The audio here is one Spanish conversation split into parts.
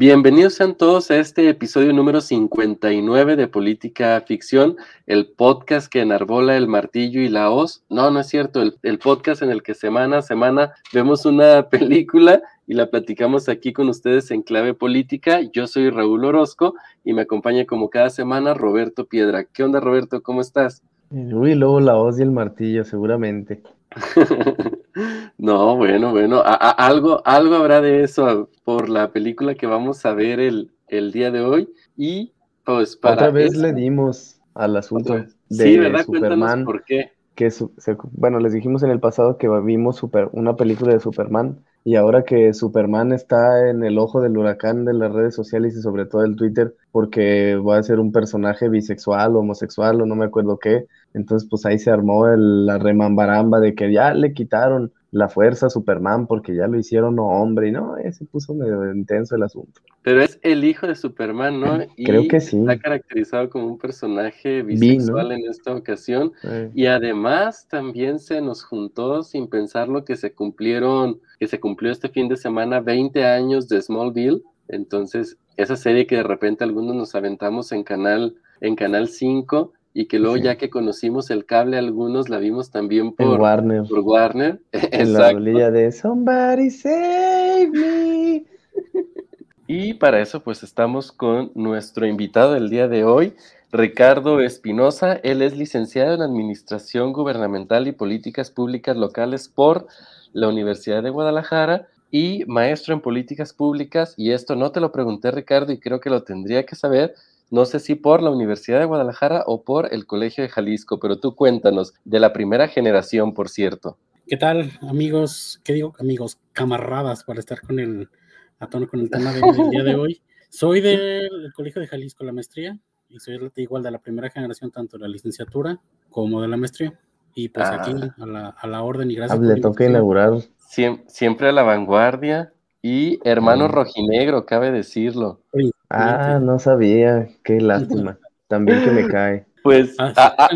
Bienvenidos sean todos a este episodio número 59 de Política Ficción, el podcast que enarbola el martillo y la hoz. No, no es cierto, el, el, podcast en el que semana a semana vemos una película y la platicamos aquí con ustedes en clave política. Yo soy Raúl Orozco y me acompaña como cada semana Roberto Piedra. ¿Qué onda Roberto? ¿Cómo estás? Uy, luego la hoz y el martillo, seguramente. no, bueno, bueno, a, a, algo, algo habrá de eso por la película que vamos a ver el, el día de hoy. Y pues para. Otra vez eso, le dimos al asunto de sí, ¿verdad? Superman. por qué. Que su, se, bueno, les dijimos en el pasado que vimos super, una película de Superman y ahora que Superman está en el ojo del huracán de las redes sociales y sobre todo el Twitter, porque va a ser un personaje bisexual o homosexual o no me acuerdo qué, entonces pues ahí se armó el, la remambaramba de que ya le quitaron la fuerza Superman porque ya lo hicieron hombre y no, eh, se puso medio intenso el asunto. Pero es el hijo de Superman, ¿no? Y Creo que sí. Está caracterizado como un personaje bisexual Vi, ¿no? en esta ocasión eh. y además también se nos juntó sin pensarlo que se cumplieron, que se cumplió este fin de semana 20 años de Smallville, entonces esa serie que de repente algunos nos aventamos en canal en canal 5 y que luego sí. ya que conocimos el cable algunos la vimos también por en Warner. Por Warner. En la bolilla de Somebody Save Me. y para eso pues estamos con nuestro invitado del día de hoy, Ricardo Espinosa. Él es licenciado en Administración Gubernamental y Políticas Públicas Locales por la Universidad de Guadalajara y maestro en Políticas Públicas. Y esto no te lo pregunté, Ricardo, y creo que lo tendría que saber no sé si por la Universidad de Guadalajara o por el Colegio de Jalisco, pero tú cuéntanos, de la primera generación, por cierto. ¿Qué tal, amigos? ¿Qué digo, amigos? Camaradas, para estar con el, a tono con el tema del, del día de hoy. Soy del Colegio de Jalisco, la maestría, y soy igual de la primera generación, tanto de la licenciatura como de la maestría. Y pues ah. aquí, a la, a la, orden y gracias. Le toca inaugurar. Siempre, siempre a la vanguardia, y hermano rojinegro, cabe decirlo. Ah, no sabía, qué lástima. También que me cae. Pues a, a,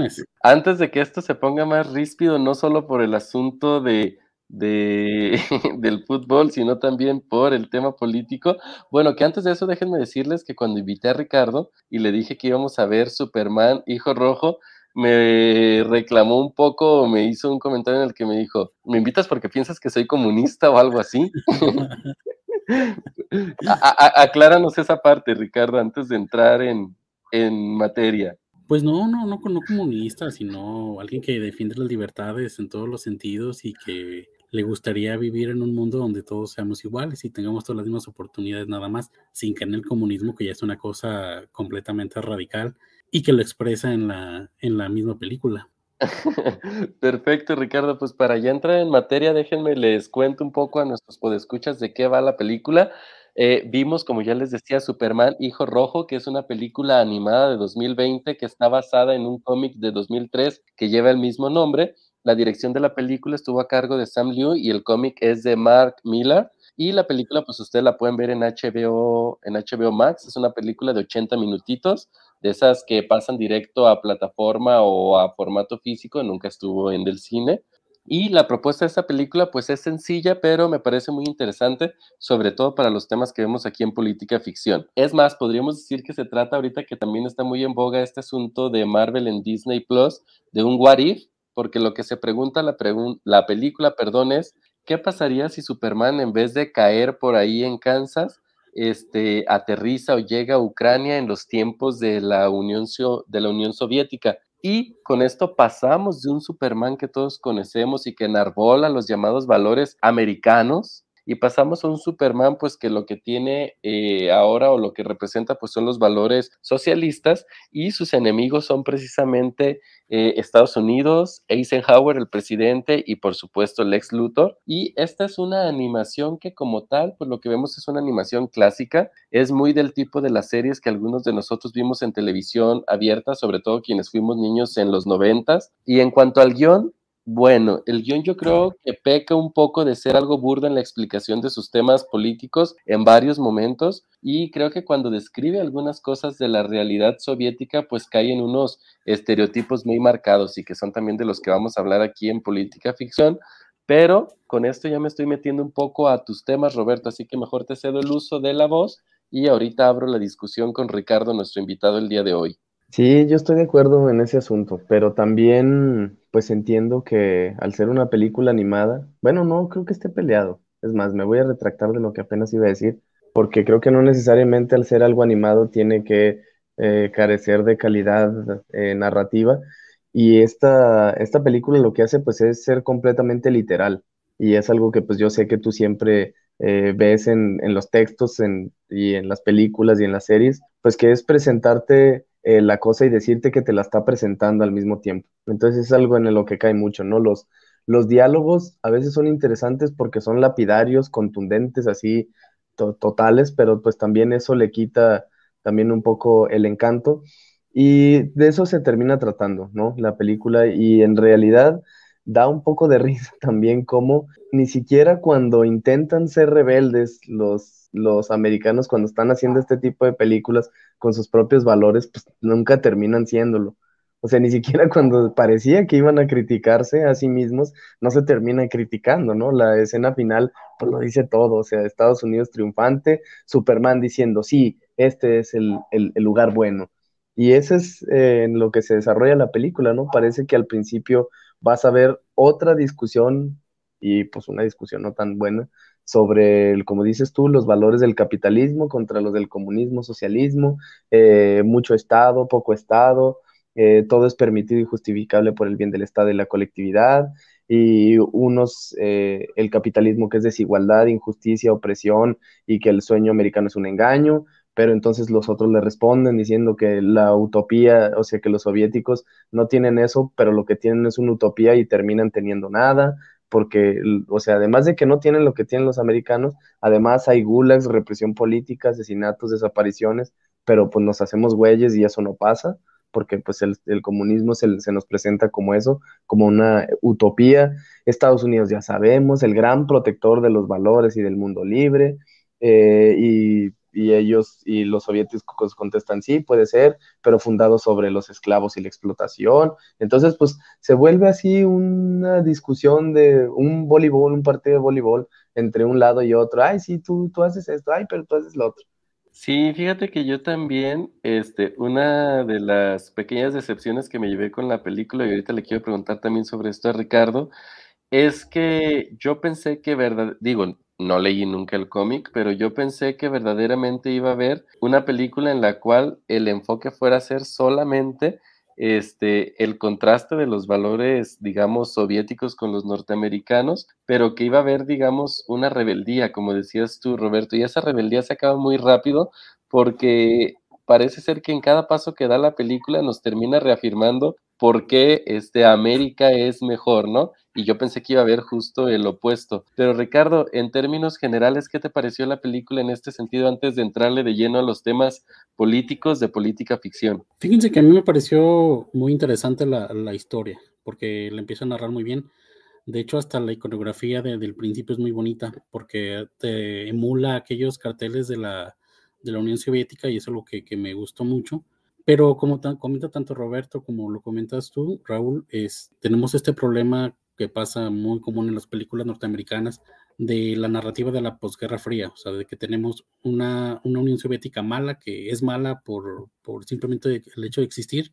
antes de que esto se ponga más ríspido, no solo por el asunto de, de, del fútbol, sino también por el tema político. Bueno, que antes de eso déjenme decirles que cuando invité a Ricardo y le dije que íbamos a ver Superman, Hijo Rojo, me reclamó un poco, me hizo un comentario en el que me dijo, ¿me invitas porque piensas que soy comunista o algo así? acláranos esa parte, Ricardo, antes de entrar en, en materia. Pues no, no, no, no comunista, sino alguien que defiende las libertades en todos los sentidos y que le gustaría vivir en un mundo donde todos seamos iguales y tengamos todas las mismas oportunidades nada más, sin que en el comunismo, que ya es una cosa completamente radical, y que lo expresa en la, en la misma película. Perfecto, Ricardo. Pues para ya entrar en materia, déjenme les cuento un poco a nuestros podescuchas de qué va la película. Eh, vimos, como ya les decía, Superman Hijo Rojo, que es una película animada de 2020 que está basada en un cómic de 2003 que lleva el mismo nombre. La dirección de la película estuvo a cargo de Sam Liu y el cómic es de Mark Miller. Y la película, pues ustedes la pueden ver en HBO, en HBO Max. Es una película de 80 minutitos de esas que pasan directo a plataforma o a formato físico, nunca estuvo en el cine. Y la propuesta de esta película pues es sencilla, pero me parece muy interesante, sobre todo para los temas que vemos aquí en política ficción. Es más, podríamos decir que se trata ahorita que también está muy en boga este asunto de Marvel en Disney Plus, de un what if, porque lo que se pregunta la, la película, perdón, es, ¿qué pasaría si Superman en vez de caer por ahí en Kansas, este, aterriza o llega a Ucrania en los tiempos de la, Unión, de la Unión Soviética. Y con esto pasamos de un Superman que todos conocemos y que enarbola los llamados valores americanos y pasamos a un Superman pues que lo que tiene eh, ahora o lo que representa pues son los valores socialistas y sus enemigos son precisamente eh, Estados Unidos, Eisenhower el presidente y por supuesto Lex Luthor. Y esta es una animación que como tal pues lo que vemos es una animación clásica, es muy del tipo de las series que algunos de nosotros vimos en televisión abierta, sobre todo quienes fuimos niños en los noventas. Y en cuanto al guion Bueno, el guion yo creo que peca un poco de ser algo burdo en la explicación de sus temas políticos en varios momentos y creo que cuando describe algunas cosas de la realidad soviética pues cae en unos estereotipos muy marcados y que son también de los que vamos a hablar aquí en Política Ficción, pero con esto ya me estoy metiendo un poco a tus temas, Roberto, así que mejor te cedo el uso de la voz y ahorita abro la discusión con Ricardo, nuestro invitado el día de hoy. Sí, yo estoy de acuerdo en ese asunto, pero también pues entiendo que al ser una película animada, bueno, no creo que esté peleado. Es más, me voy a retractar de lo que apenas iba a decir, porque creo que no necesariamente al ser algo animado tiene que eh, carecer de calidad eh, narrativa. Y esta, esta película lo que hace pues es ser completamente literal. Y es algo que pues yo sé que tú siempre eh, ves en, en los textos en, y en las películas y en las series, pues que es presentarte eh, la cosa y decirte que te la está presentando al mismo tiempo. Entonces es algo en lo que cae mucho, ¿no? Los, los diálogos a veces son interesantes porque son lapidarios, contundentes, así totales, pero pues también eso le quita también un poco el encanto. Y de eso se termina tratando, ¿no? La película y en realidad da un poco de risa también como ni siquiera cuando intentan ser rebeldes los los americanos cuando están haciendo este tipo de películas con sus propios valores, pues nunca terminan siéndolo. O sea, ni siquiera cuando parecía que iban a criticarse a sí mismos, no se terminan criticando, ¿no? La escena final, pues lo dice todo, o sea, Estados Unidos triunfante, Superman diciendo, sí, este es el, lugar bueno. Y eso es eh, en lo que se desarrolla la película, ¿no? Parece que al principio vas a ver otra discusión, y pues una discusión no tan buena, sobre, como dices tú, los valores del capitalismo contra los del comunismo, socialismo, eh, mucho Estado, poco Estado, eh, todo es permitido y justificable por el bien del Estado y la colectividad, y unos, eh, el capitalismo que es desigualdad, injusticia, opresión, y que el sueño americano es un engaño, pero entonces los otros le responden diciendo que la utopía, o sea, que los soviéticos no tienen eso, pero lo que tienen es una utopía y terminan teniendo nada, porque, o sea, además de que no tienen lo que tienen los americanos, además hay gulags, represión política, asesinatos, desapariciones, pero pues nos hacemos güeyes y eso no pasa, porque pues el, comunismo se, nos presenta como eso, como una utopía. Estados Unidos ya sabemos, el gran protector de los valores y del mundo libre, eh, y y ellos y los soviéticos contestan sí, puede ser, pero fundado sobre los esclavos y la explotación. Entonces, pues se vuelve así una discusión de un voleibol, un partido de voleibol entre un lado y otro. Ay, sí, tú, tú haces esto, ay, pero tú haces lo otro. Sí, fíjate que yo también, este, una de las pequeñas decepciones que me llevé con la película, y ahorita le quiero preguntar también sobre esto a Ricardo, es que yo pensé que verdad, digo, no leí nunca el cómic, pero yo pensé que verdaderamente iba a haber una película en la cual el enfoque fuera a ser solamente este, el contraste de los valores, digamos, soviéticos con los norteamericanos, pero que iba a haber, digamos, una rebeldía, como decías tú, Roberto, y esa rebeldía se acaba muy rápido porque parece ser que en cada paso que da la película nos termina reafirmando por qué este, América es mejor, ¿no? Y yo pensé que iba a haber justo el opuesto. Pero Ricardo, en términos generales, ¿qué te pareció la película en este sentido antes de entrarle de lleno a los temas políticos de política ficción? Fíjense que a mí me pareció muy interesante la, historia, porque la empiezo a narrar muy bien. De hecho, hasta la iconografía del principio es muy bonita, porque te emula aquellos carteles de la, de la Unión Soviética y eso es lo que, que me gustó mucho pero como comenta tanto Roberto como lo comentas tú, Raúl, es, tenemos este problema que pasa muy común en las películas norteamericanas de la narrativa de la posguerra fría, o sea, de que tenemos una, una Unión Soviética mala, que es mala por, por, simplemente el hecho de existir,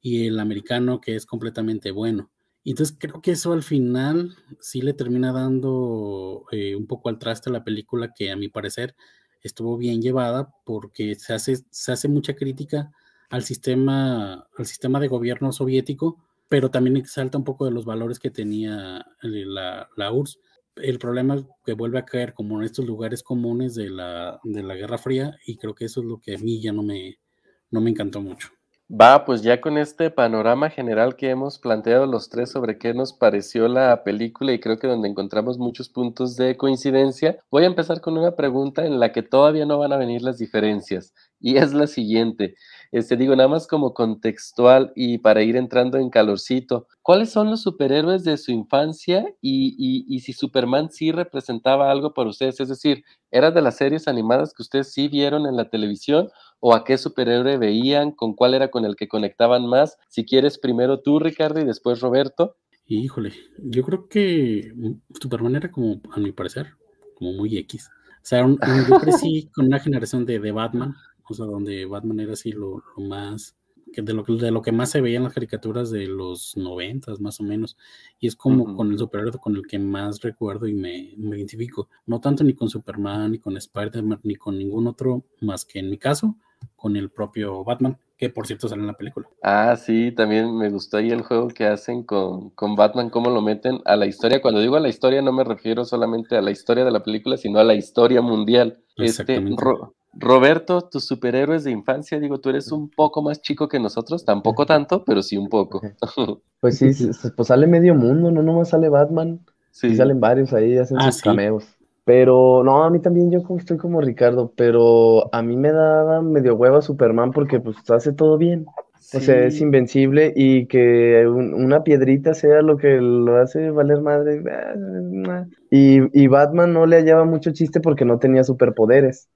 y el americano que es completamente bueno. entonces creo que eso al final sí le termina dando eh, un poco al traste a la película que a mi parecer estuvo bien llevada porque se hace, se hace mucha crítica al sistema, al sistema de gobierno soviético, pero también exalta un poco de los valores que tenía la, la URSS. El problema que vuelve a caer como en estos lugares comunes de la, de la Guerra Fría y creo que eso es lo que a mí ya no me, no me encantó mucho. Va, pues ya con este panorama general que hemos planteado los tres sobre qué nos pareció la película y creo que donde encontramos muchos puntos de coincidencia, voy a empezar con una pregunta en la que todavía no van a venir las diferencias y es la siguiente. Este, digo, nada más como contextual y para ir entrando en calorcito, ¿cuáles son los superhéroes de su infancia y, y, si Superman sí representaba algo para ustedes? Es decir, ¿era de las series animadas que ustedes sí vieron en la televisión o a qué superhéroe veían? ¿Con cuál era con el que conectaban más? Si quieres, primero tú, Ricardo, y después Roberto. Híjole, yo creo que Superman era como, a mi parecer, como muy X. O sea, yo crecí con una generación de, de Batman, o sea, donde Batman era así lo, más, que de, lo, de lo que más se veía en las caricaturas de los noventas, más o menos, y es como con el superhéroe con el que más recuerdo y me, me, identifico, no tanto ni con Superman, ni con Spider-Man, ni con ningún otro, más que en mi caso, con el propio Batman, que por cierto sale en la película. Ah, sí, también me gustó ahí el juego que hacen con, con Batman, cómo lo meten a la historia. Cuando digo a la historia no me refiero solamente a la historia de la película, sino a la historia mundial. Este, Roberto, tus superhéroes de infancia, digo, tú eres un poco más chico que nosotros, tampoco tanto, pero sí un poco. Pues sí, pues sale medio mundo, no nomás sale Batman, sí, salen varios ahí, hacen ah, sus cameos. Pero no, a mí también yo estoy como Ricardo, pero a mí me daba medio hueva Superman porque pues hace todo bien. O sea, es invencible y que una piedrita sea lo que lo hace valer madre. Eh, y, y Batman no le hallaba mucho chiste porque no tenía superpoderes.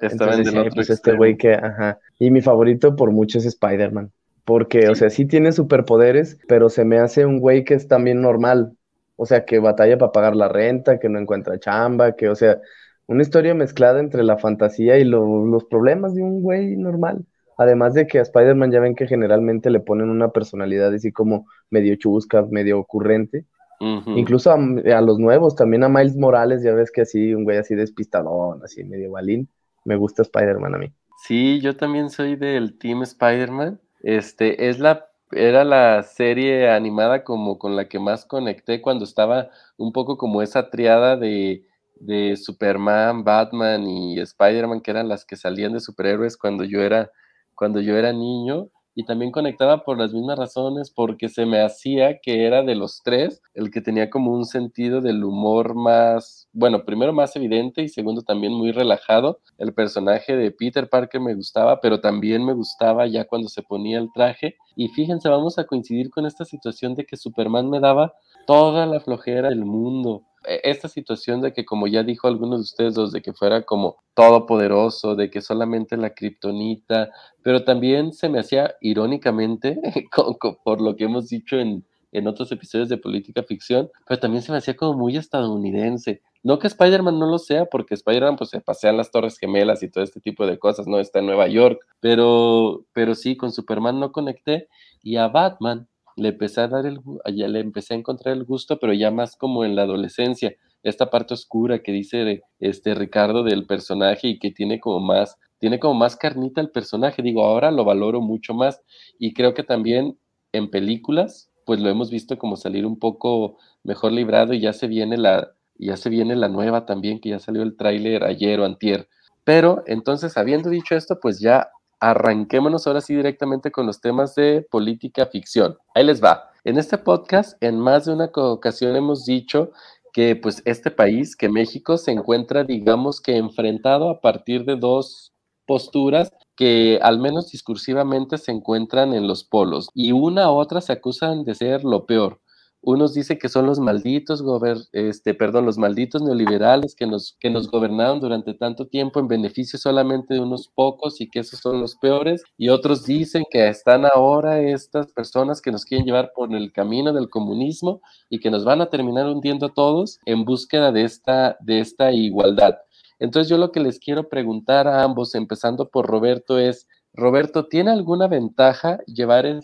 Estaba en el otro pues este güey que, ajá. Y mi favorito por mucho es Spider-Man. Porque, o sea, sí tiene superpoderes, pero se me hace un güey que es también normal. O sea, que batalla para pagar la renta, que no encuentra chamba, que, o sea, una historia mezclada entre la fantasía y los problemas de un güey normal. Además de que a Spider-Man ya ven que generalmente le ponen una personalidad así como medio chusca, medio ocurrente. Incluso a, a, los nuevos, también a Miles Morales, ya ves que así, un güey así despistadón, así medio balín me gusta Spider-Man a mí. Sí, yo también soy del Team Spider-Man. Este, es la, era la serie animada como con la que más conecté cuando estaba un poco como esa triada de, de Superman, Batman y Spider-Man, que eran las que salían de superhéroes cuando yo era, cuando yo era niño y también conectaba por las mismas razones, porque se me hacía que era de los tres el que tenía como un sentido del humor más, bueno, primero más evidente y segundo también muy relajado. El personaje de Peter Parker me gustaba, pero también me gustaba ya cuando se ponía el traje. Y fíjense, vamos a coincidir con esta situación de que Superman me daba toda la flojera del mundo esta situación de que, como ya dijo algunos de ustedes, los de que fuera como todopoderoso, de que solamente la kriptonita, pero también se me hacía irónicamente, por lo que hemos dicho en, en otros episodios de política ficción, pero también se me hacía como muy estadounidense. No que Spider-Man no lo sea, porque Spider-Man pues se pasea en las Torres Gemelas y todo este tipo de cosas, no está en Nueva York, pero, pero sí, con Superman no conecté y a Batman le empecé a dar el, ya le empecé a encontrar el gusto, pero ya más como en la adolescencia, esta parte oscura que dice este Ricardo del personaje y que tiene como más, tiene como más carnita el personaje, digo, ahora lo valoro mucho más y creo que también en películas, pues lo hemos visto como salir un poco mejor librado y ya se viene la, ya se viene la nueva también, que ya salió el tráiler ayer o antier. Pero entonces, habiendo dicho esto, pues ya arranquémonos ahora sí directamente con los temas de política ficción. Ahí les va. En este podcast, en más de una ocasión hemos dicho que pues este país, que México, se encuentra, digamos que enfrentado a partir de dos posturas que al menos discursivamente se encuentran en los polos y una u otra se acusan de ser lo peor. Unos dicen que son los malditos, este, perdón, los malditos neoliberales que nos, que nos gobernaron durante tanto tiempo en beneficio solamente de unos pocos y que esos son los peores. Y otros dicen que están ahora estas personas que nos quieren llevar por el camino del comunismo y que nos van a terminar hundiendo a todos en búsqueda de esta, de esta igualdad. Entonces yo lo que les quiero preguntar a ambos, empezando por Roberto, es, Roberto, ¿tiene alguna ventaja llevar el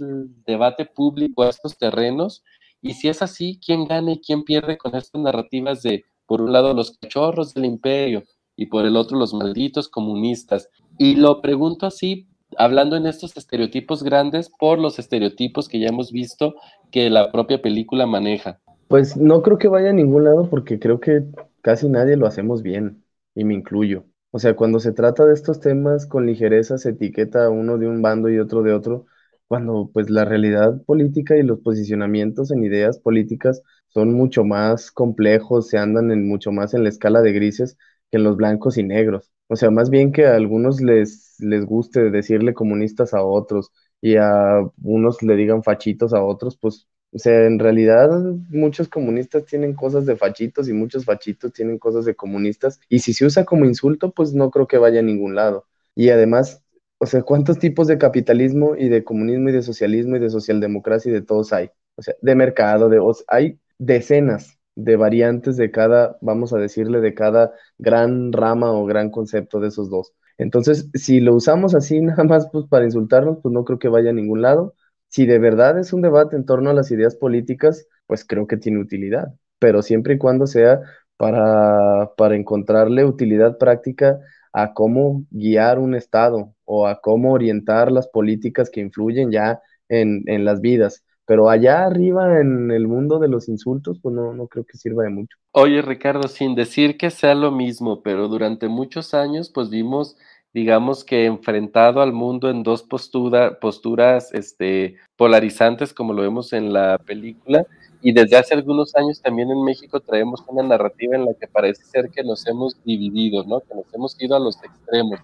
debate público a estos terrenos? Y si es así, ¿quién gana y quién pierde con estas narrativas de, por un lado, los cachorros del imperio y por el otro, los malditos comunistas? Y lo pregunto así, hablando en estos estereotipos grandes, por los estereotipos que ya hemos visto que la propia película maneja. Pues no creo que vaya a ningún lado porque creo que casi nadie lo hacemos bien, y me incluyo. O sea, cuando se trata de estos temas con ligereza se etiqueta uno de un bando y otro de otro, cuando pues la realidad política y los posicionamientos en ideas políticas son mucho más complejos, se andan en mucho más en la escala de grises que en los blancos y negros. O sea, más bien que a algunos les, les guste decirle comunistas a otros y a unos le digan fachitos a otros, pues, o sea, en realidad muchos comunistas tienen cosas de fachitos y muchos fachitos tienen cosas de comunistas. Y si se usa como insulto, pues no creo que vaya a ningún lado. Y además, o sea, ¿cuántos tipos de capitalismo y de comunismo y de socialismo y de socialdemocracia y de todos hay? O sea, de mercado, de, hay decenas de variantes de cada, vamos a decirle, de cada gran rama o gran concepto de esos dos. Entonces, si lo usamos así nada más pues, para insultarnos, pues no creo que vaya a ningún lado. Si de verdad es un debate en torno a las ideas políticas, pues creo que tiene utilidad, pero siempre y cuando sea para, para encontrarle utilidad práctica a cómo guiar un Estado o a cómo orientar las políticas que influyen ya en, en las vidas. Pero allá arriba en el mundo de los insultos, pues no, no creo que sirva de mucho. Oye, Ricardo, sin decir que sea lo mismo, pero durante muchos años, pues vimos, digamos que enfrentado al mundo en dos postura, posturas este, polarizantes, como lo vemos en la película, y desde hace algunos años también en México traemos una narrativa en la que parece ser que nos hemos dividido, ¿no? Que nos hemos ido a los extremos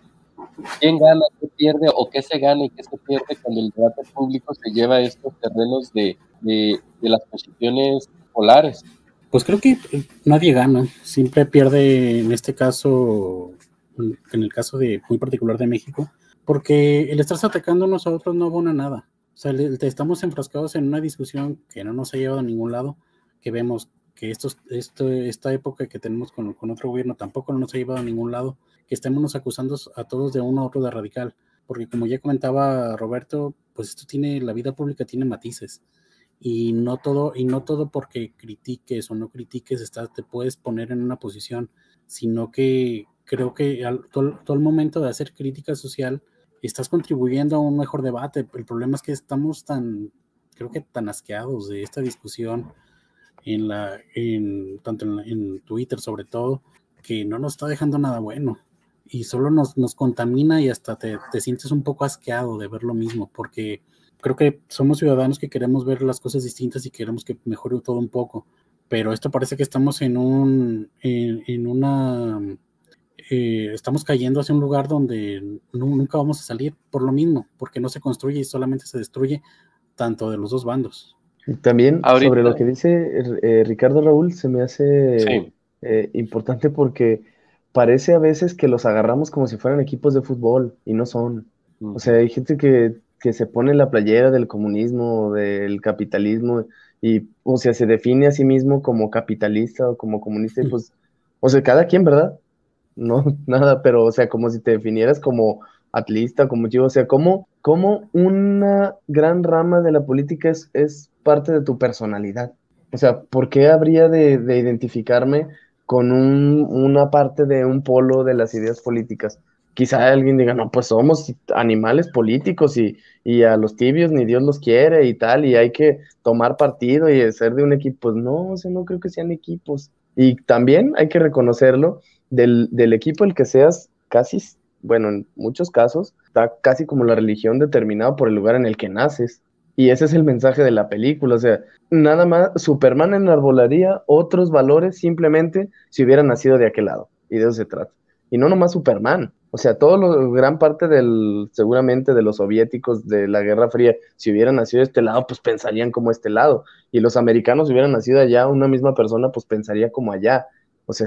quién gana, qué pierde o qué se gana y qué se pierde cuando el debate público se lleva a estos terrenos de, de, las posiciones polares. Pues creo que nadie gana, siempre pierde en este caso, en el caso de muy particular de México, porque el estarse atacando a nosotros no abona nada. O sea, estamos enfrascados en una discusión que no nos ha llevado a ningún lado, que vemos que esto, esta época que tenemos con, con otro gobierno tampoco nos ha llevado a ningún lado que estemos acusando a todos de uno a otro de radical, porque como ya comentaba Roberto, pues esto tiene, la vida pública tiene matices y no todo, y no todo porque critiques o no critiques está, te puedes poner en una posición, sino que creo que todo, todo, el momento de hacer crítica social estás contribuyendo a un mejor debate. El problema es que estamos tan, creo que tan asqueados de esta discusión en la, en, tanto en, en Twitter sobre todo, que no nos está dejando nada bueno y solo nos, nos contamina y hasta te, te, sientes un poco asqueado de ver lo mismo, porque creo que somos ciudadanos que queremos ver las cosas distintas y queremos que mejore todo un poco, pero esto parece que estamos en un, en, una, eh, estamos cayendo hacia un lugar donde nunca vamos a salir por lo mismo, porque no se construye y solamente se destruye tanto de los dos bandos. También sobre lo que dice eh, Ricardo Raúl, se me hace eh, importante porque parece a veces que los agarramos como si fueran equipos de fútbol y no son. O sea, hay gente que, que se pone la playera del comunismo, del capitalismo, y, o sea, se define a sí mismo como capitalista o como comunista, y pues, o sea, cada quien, ¿verdad? No, nada, pero, o sea, como si te definieras como atlista, como chivo, o sea, como, como una gran rama de la política es, es parte de tu personalidad. O sea, ¿por qué habría de, de identificarme con un, una parte de un polo de las ideas políticas. Quizá alguien diga, no, pues somos animales políticos y, y, a los tibios ni Dios los quiere y tal, y hay que tomar partido y ser de un equipo. Pues no, o no creo que sean equipos. Y también hay que reconocerlo, del, del equipo el que seas, casi, bueno, en muchos casos, está casi como la religión determinada por el lugar en el que naces. Y ese es el mensaje de la película, o sea, nada más Superman enarbolaría otros valores simplemente si hubiera nacido de aquel lado, y de eso se trata. Y no nomás Superman, o sea, todo lo, gran parte del, seguramente de los soviéticos de la Guerra Fría, si hubieran nacido de este lado, pues pensarían como este lado, y los americanos si hubieran nacido allá, una misma persona, pues pensaría como allá, o sea,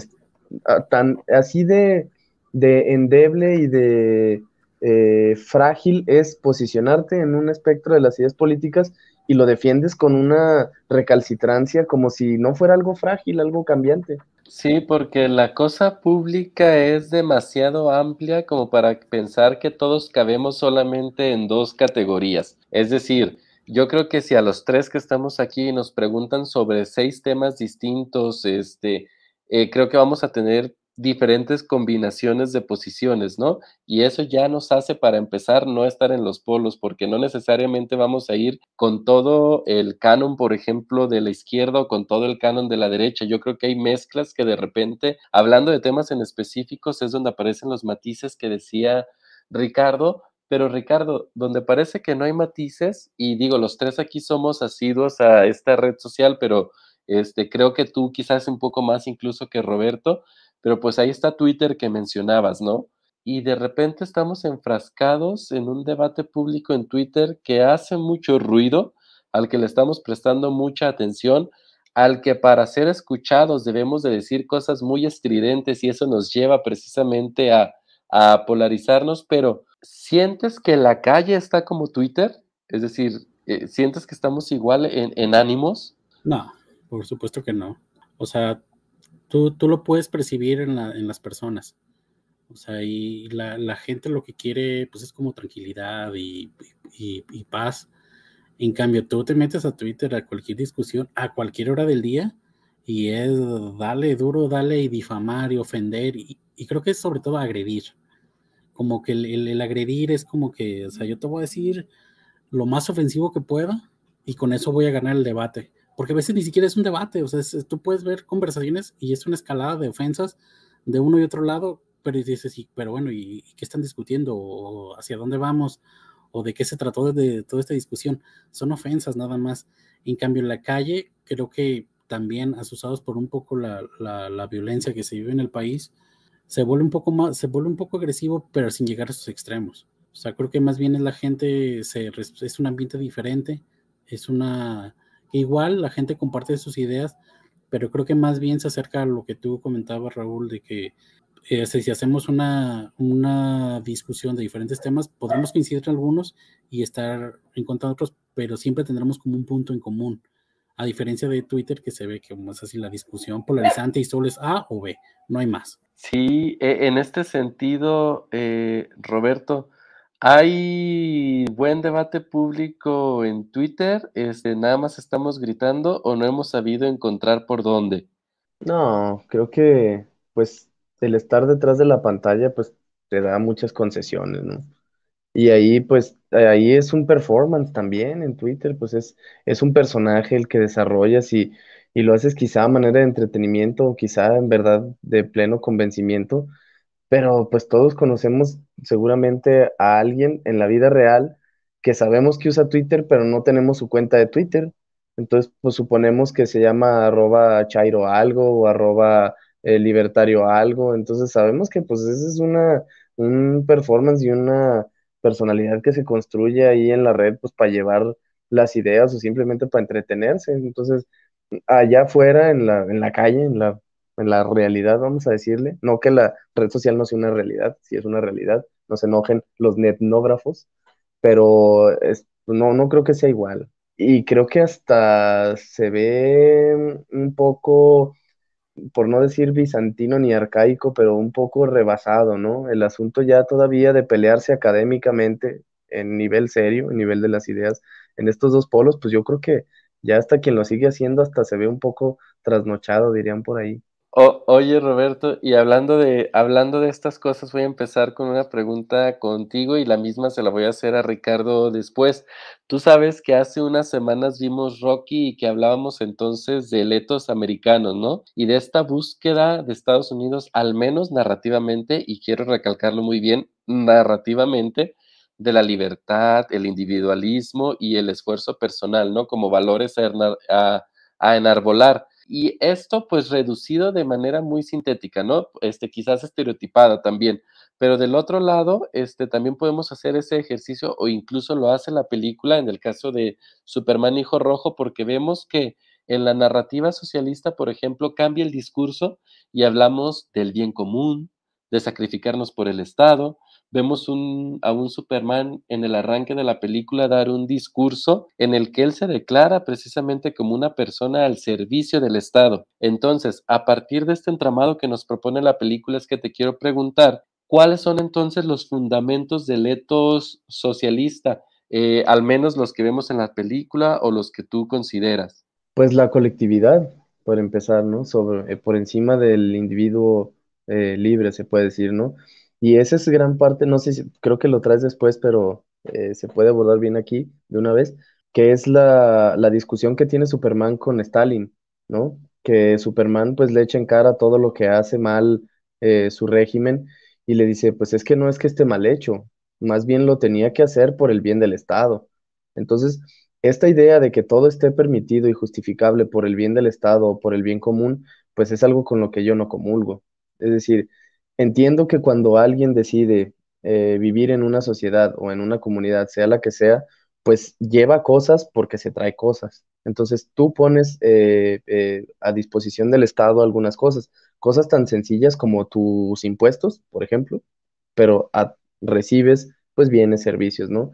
tan así de, de endeble y de eh, frágil es posicionarte en un espectro de las ideas políticas y lo defiendes con una recalcitrancia como si no fuera algo frágil, algo cambiante. Sí, porque la cosa pública es demasiado amplia como para pensar que todos cabemos solamente en dos categorías. Es decir, yo creo que si a los tres que estamos aquí nos preguntan sobre seis temas distintos, este, eh, creo que vamos a tener diferentes combinaciones de posiciones, ¿no? Y eso ya nos hace para empezar no estar en los polos, porque no necesariamente vamos a ir con todo el canon, por ejemplo, de la izquierda o con todo el canon de la derecha. Yo creo que hay mezclas que de repente, hablando de temas en específicos, es donde aparecen los matices que decía Ricardo, pero Ricardo, donde parece que no hay matices, y digo, los tres aquí somos asiduos a esta red social, pero este, creo que tú quizás un poco más incluso que Roberto, pero pues ahí está Twitter que mencionabas, ¿no? Y de repente estamos enfrascados en un debate público en Twitter que hace mucho ruido, al que le estamos prestando mucha atención, al que para ser escuchados debemos de decir cosas muy estridentes y eso nos lleva precisamente a, polarizarnos, pero ¿sientes que la calle está como Twitter? Es decir, eh, ¿sientes que estamos igual en, ánimos? No, por supuesto que no. O sea, tú, tú lo puedes percibir en, en las personas. O sea, y la, gente lo que quiere, pues es como tranquilidad y, y paz en cambio, tú te metes a Twitter a cualquier discusión, a cualquier hora del día, y es dale duro, dale y difamar y ofender, y, creo que es sobre todo agredir. Como que el, agredir es como que, o sea, yo te voy a decir lo más ofensivo que pueda, y con eso voy a ganar el debate. Porque a veces ni siquiera es un debate, o sea, tú puedes ver conversaciones y es una escalada de ofensas de uno y otro lado, pero dices, sí, pero bueno, ¿y, qué están discutiendo? ¿O hacia dónde vamos? o de qué se trató de toda esta discusión. Son ofensas nada más. En cambio, en la calle, creo que también asusados por un poco la, la, violencia que se vive en el país, se vuelve un poco más, se vuelve un poco agresivo, pero sin llegar a esos extremos. O sea, creo que más bien es la gente, se, es un ambiente diferente, es una, igual la gente comparte sus ideas, pero creo que más bien se acerca a lo que tú comentabas, Raúl, de que eh, si hacemos una, una, discusión de diferentes temas, podremos coincidir en algunos y estar en contra de otros, pero siempre tendremos como un punto en común. A diferencia de Twitter, que se ve que es así la discusión polarizante y solo es A o B, no hay más. Sí, e, en este sentido, eh, Roberto, ¿hay buen debate público en Twitter? Este, ¿Nada más estamos gritando o no hemos sabido encontrar por dónde? No, creo que pues el estar detrás de la pantalla, pues te da muchas concesiones, ¿no? Y ahí, pues, ahí es un performance también en Twitter, pues es, es un personaje el que desarrollas y, y lo haces quizá a manera de entretenimiento o quizá en verdad de pleno convencimiento, pero pues todos conocemos seguramente a alguien en la vida real que sabemos que usa Twitter, pero no tenemos su cuenta de Twitter. Entonces, pues suponemos que se llama arroba chairo algo o arroba eh, libertario algo, entonces sabemos que pues esa es una, un performance y una personalidad que se construye ahí en la red pues para llevar las ideas o simplemente para entretenerse, entonces allá afuera en la, en la calle, en la, en la realidad, vamos a decirle, no que la red social no sea una realidad, si es una realidad, no se enojen los netnógrafos, pero no, no creo que sea igual. Y creo que hasta se ve un poco por no decir bizantino ni arcaico, pero un poco rebasado, ¿no? El asunto ya todavía de pelearse académicamente en nivel serio, en nivel de las ideas, en estos dos polos, pues yo creo que ya hasta quien lo sigue haciendo hasta se ve un poco trasnochado, dirían por ahí oye, Roberto, y hablando de, hablando de estas cosas, voy a empezar con una pregunta contigo y la misma se la voy a hacer a Ricardo después. Tú sabes que hace unas semanas vimos Rocky y que hablábamos entonces de letos americanos, ¿no? Y de esta búsqueda de Estados Unidos, al menos narrativamente, y quiero recalcarlo muy bien, narrativamente, de la libertad, el individualismo y el esfuerzo personal, ¿no? Como valores a, a enarbolar. Y esto pues reducido de manera muy sintética, ¿no? Este, quizás estereotipada también. Pero del otro lado, este, también podemos hacer ese ejercicio o incluso lo hace la película en el caso de Superman Hijo Rojo, porque vemos que en la narrativa socialista, por ejemplo, cambia el discurso y hablamos del bien común, de sacrificarnos por el Estado, vemos a un Superman en el arranque de la película dar un discurso en el que él se declara precisamente como una persona al servicio del Estado. Entonces, a partir de este entramado que nos propone la película es que te quiero preguntar, ¿cuáles son entonces los fundamentos del etos socialista, eh, al menos los que vemos en la película o los que tú consideras? Pues la colectividad, por empezar, ¿no? Sobre, eh, por encima del individuo eh, libre, se puede decir, ¿no? Y esa es gran parte, no sé si, creo que lo traes después, pero eh, se puede abordar bien aquí de una vez, que es la, discusión que tiene Superman con Stalin, ¿no? Que Superman pues le echa en cara todo lo que hace mal eh, su régimen y le dice, pues es que no es que esté mal hecho, más bien lo tenía que hacer por el bien del Estado. Entonces, esta idea de que todo esté permitido y justificable por el bien del Estado o por el bien común, pues es algo con lo que yo no comulgo. Es decir, entiendo que cuando alguien decide eh, vivir en una sociedad o en una comunidad, sea la que sea, pues lleva cosas porque se trae cosas. Entonces tú pones eh, eh, a disposición del Estado algunas cosas, cosas tan sencillas como tus impuestos, por ejemplo, pero recibes pues bienes, servicios, ¿no?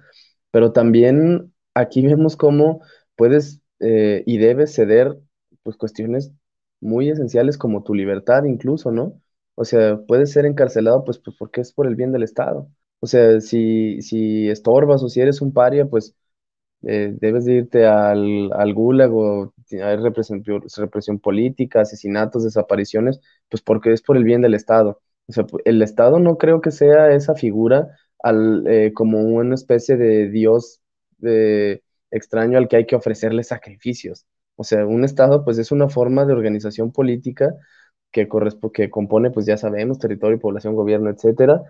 Pero también aquí vemos cómo puedes y debes ceder pues cuestiones muy esenciales como tu libertad incluso, ¿no? O sea, puedes ser encarcelado pues, pues porque es por el bien del Estado. O sea, si, si estorbas o si eres un paria, pues eh, debes de irte al, al gulag o hay represión, política, asesinatos, desapariciones, pues porque es por el bien del Estado. O sea, el Estado no creo que sea esa figura al, eh, como una especie de Dios extraño al que hay que ofrecerle sacrificios. O sea, un Estado pues es una forma de organización política que, que compone, pues ya sabemos, territorio, población, gobierno, etcétera,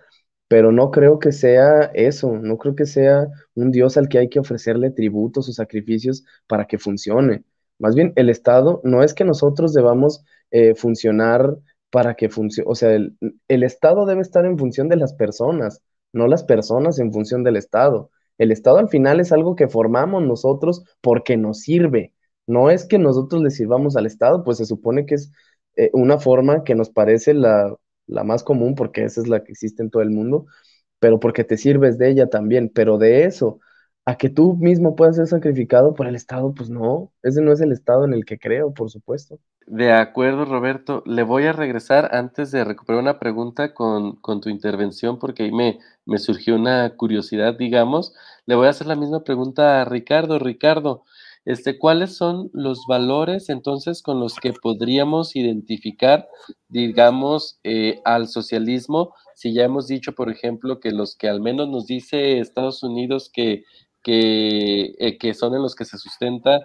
pero no creo que sea eso, no creo que sea un Dios al que hay que ofrecerle tributos o sacrificios para que funcione. Más bien, el Estado no es que nosotros debamos eh, funcionar para que funcione, o sea, el, el Estado debe estar en función de las personas, no las personas en función del Estado. El Estado al final es algo que formamos nosotros porque nos sirve. No es que nosotros le sirvamos al Estado, pues se supone que es eh, una forma que nos parece la, la más común, porque esa es la que existe en todo el mundo, pero porque te sirves de ella también, pero de eso, a que tú mismo puedas ser sacrificado por el Estado, pues no, ese no es el Estado en el que creo, por supuesto. De acuerdo, Roberto. Le voy a regresar antes de recuperar una pregunta con, con tu intervención, porque ahí me, me surgió una curiosidad, digamos. Le voy a hacer la misma pregunta a Ricardo. Ricardo, este, ¿Cuáles son los valores entonces con los que podríamos identificar, digamos, eh, al socialismo? Si ya hemos dicho, por ejemplo, que los que al menos nos dice Estados Unidos que, que, eh, son en los que se sustenta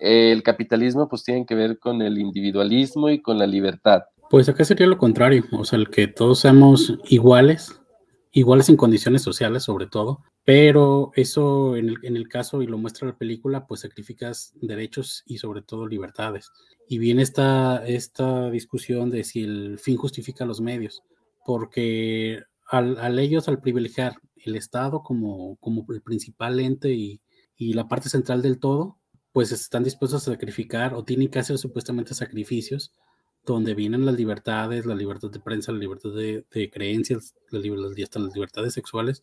el capitalismo, pues tienen que ver con el individualismo y con la libertad. Pues acá sería lo contrario, o sea, el que todos seamos iguales, iguales en condiciones sociales sobre todo, pero eso en el, caso, y lo muestra la película, pues sacrificas derechos y sobre todo libertades. Y viene esta, esta discusión de si el fin justifica los medios, porque al, ellos, al privilegiar el Estado como, como el principal ente y, la parte central del todo, pues están dispuestos a sacrificar o tienen que hacer supuestamente sacrificios donde vienen las libertades, la libertad de prensa, la libertad de, creencias, la, hasta las libertades sexuales,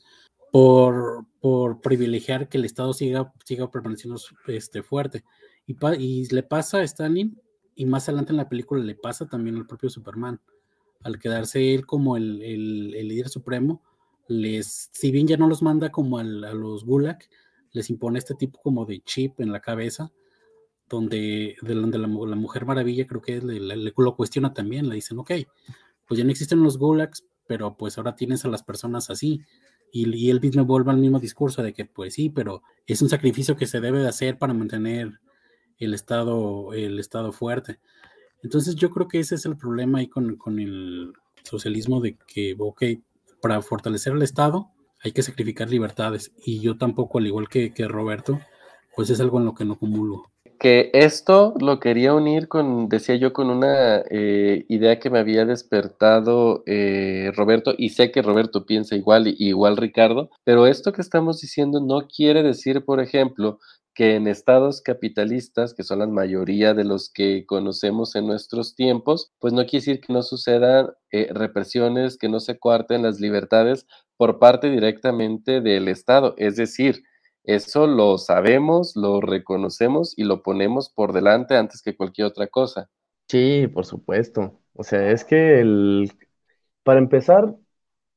por, por privilegiar que el Estado siga, siga permaneciendo este, fuerte. Y, y le pasa a Stalin, y más adelante en la película le pasa también al propio Superman. Al quedarse él como el, el, líder supremo, les, si bien ya no los manda como a los Gulag, les impone este tipo como de chip en la cabeza, donde, de, la, la, Mujer Maravilla creo que le, le, lo cuestiona también, le dicen, ok, pues ya no existen los Gulags, pero pues ahora tienes a las personas así, y, él mismo vuelve al mismo discurso de que pues sí, pero es un sacrificio que se debe de hacer para mantener el Estado, el estado fuerte. Entonces yo creo que ese es el problema ahí con, con el socialismo de que, ok, para fortalecer el Estado hay que sacrificar libertades. Y yo tampoco, al igual que, que Roberto, pues es algo en lo que no comulgo que esto lo quería unir con, decía yo, con una eh, idea que me había despertado eh, Roberto, y sé que Roberto piensa igual, y, igual Ricardo, pero esto que estamos diciendo no quiere decir, por ejemplo, que en estados capitalistas, que son la mayoría de los que conocemos en nuestros tiempos, pues no quiere decir que no sucedan eh, represiones, que no se cuarten las libertades por parte directamente del Estado. Es decir, eso lo sabemos, lo reconocemos y lo ponemos por delante antes que cualquier otra cosa. Sí, por supuesto. O sea, es que el, para empezar,